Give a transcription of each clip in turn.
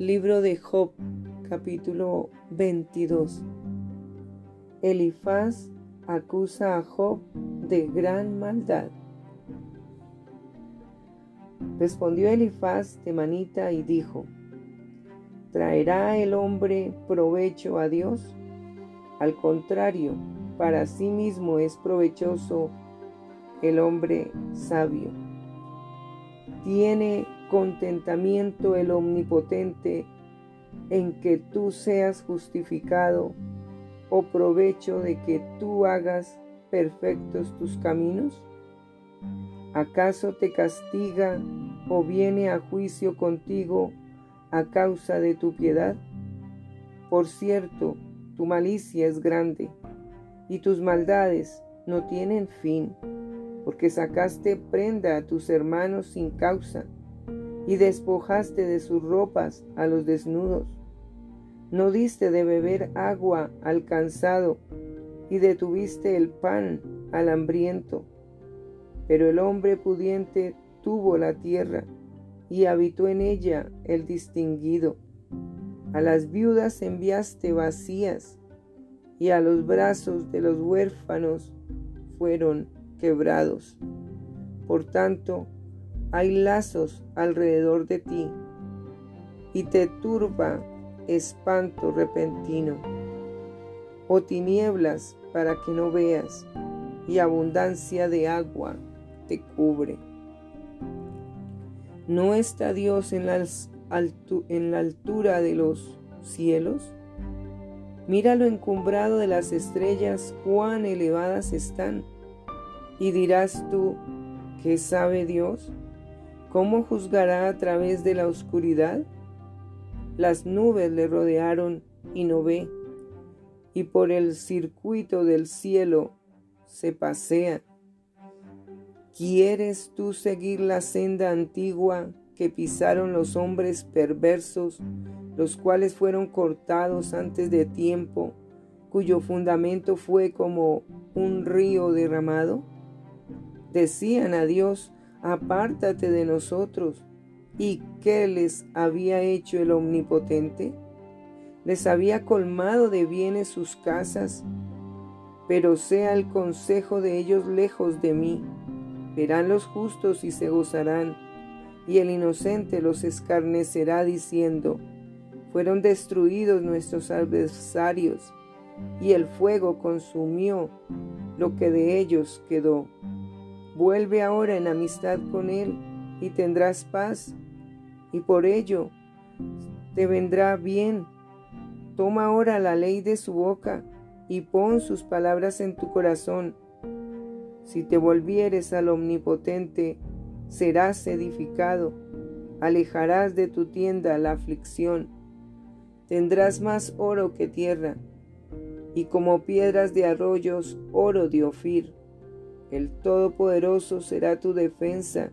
Libro de Job, capítulo 22. Elifaz acusa a Job de gran maldad. Respondió Elifaz de Manita y dijo, ¿traerá el hombre provecho a Dios? Al contrario, para sí mismo es provechoso el hombre sabio. Tiene contentamiento el omnipotente en que tú seas justificado o provecho de que tú hagas perfectos tus caminos? ¿Acaso te castiga o viene a juicio contigo a causa de tu piedad? Por cierto, tu malicia es grande y tus maldades no tienen fin, porque sacaste prenda a tus hermanos sin causa y despojaste de sus ropas a los desnudos. No diste de beber agua al cansado y detuviste el pan al hambriento. Pero el hombre pudiente tuvo la tierra y habitó en ella el distinguido. A las viudas enviaste vacías y a los brazos de los huérfanos fueron quebrados. Por tanto, hay lazos alrededor de ti y te turba espanto repentino o tinieblas para que no veas y abundancia de agua te cubre. ¿No está Dios en la, altura de los cielos? Mira lo encumbrado de las estrellas, cuán elevadas están. Y dirás tú, ¿qué sabe Dios? ¿Cómo juzgará a través de la oscuridad? Las nubes le rodearon y no ve, y por el circuito del cielo se pasea. ¿Quieres tú seguir la senda antigua que pisaron los hombres perversos, los cuales fueron cortados antes de tiempo, cuyo fundamento fue como un río derramado? Decían a Dios, apártate de nosotros. ¿Y qué les había hecho el Omnipotente? Les había colmado de bienes sus casas, pero sea el consejo de ellos lejos de mí. Verán los justos y se gozarán, y el inocente los escarnecerá diciendo, fueron destruidos nuestros adversarios, y el fuego consumió lo que de ellos quedó. Vuelve ahora en amistad con Él y tendrás paz, y por ello te vendrá bien. Toma ahora la ley de su boca y pon sus palabras en tu corazón. Si te volvieres al Omnipotente, serás edificado, alejarás de tu tienda la aflicción, tendrás más oro que tierra, y como piedras de arroyos, oro de Ofir. El Todopoderoso será tu defensa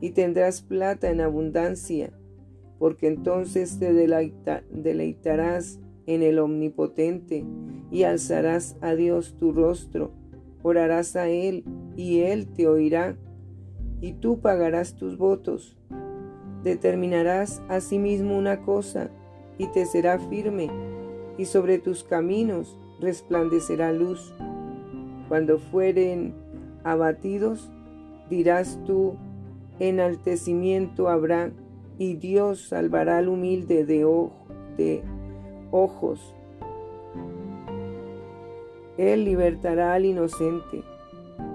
y tendrás plata en abundancia, porque entonces te deleitarás en el Omnipotente y alzarás a Dios tu rostro, orarás a Él y Él te oirá, y tú pagarás tus votos. Determinarás asimismo una cosa y te será firme, y sobre tus caminos resplandecerá luz. Cuando fueren abatidos, dirás tú, enaltecimiento habrá, y Dios salvará al humilde de, de ojos. Él libertará al inocente,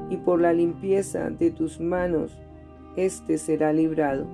y por la limpieza de tus manos, éste será librado.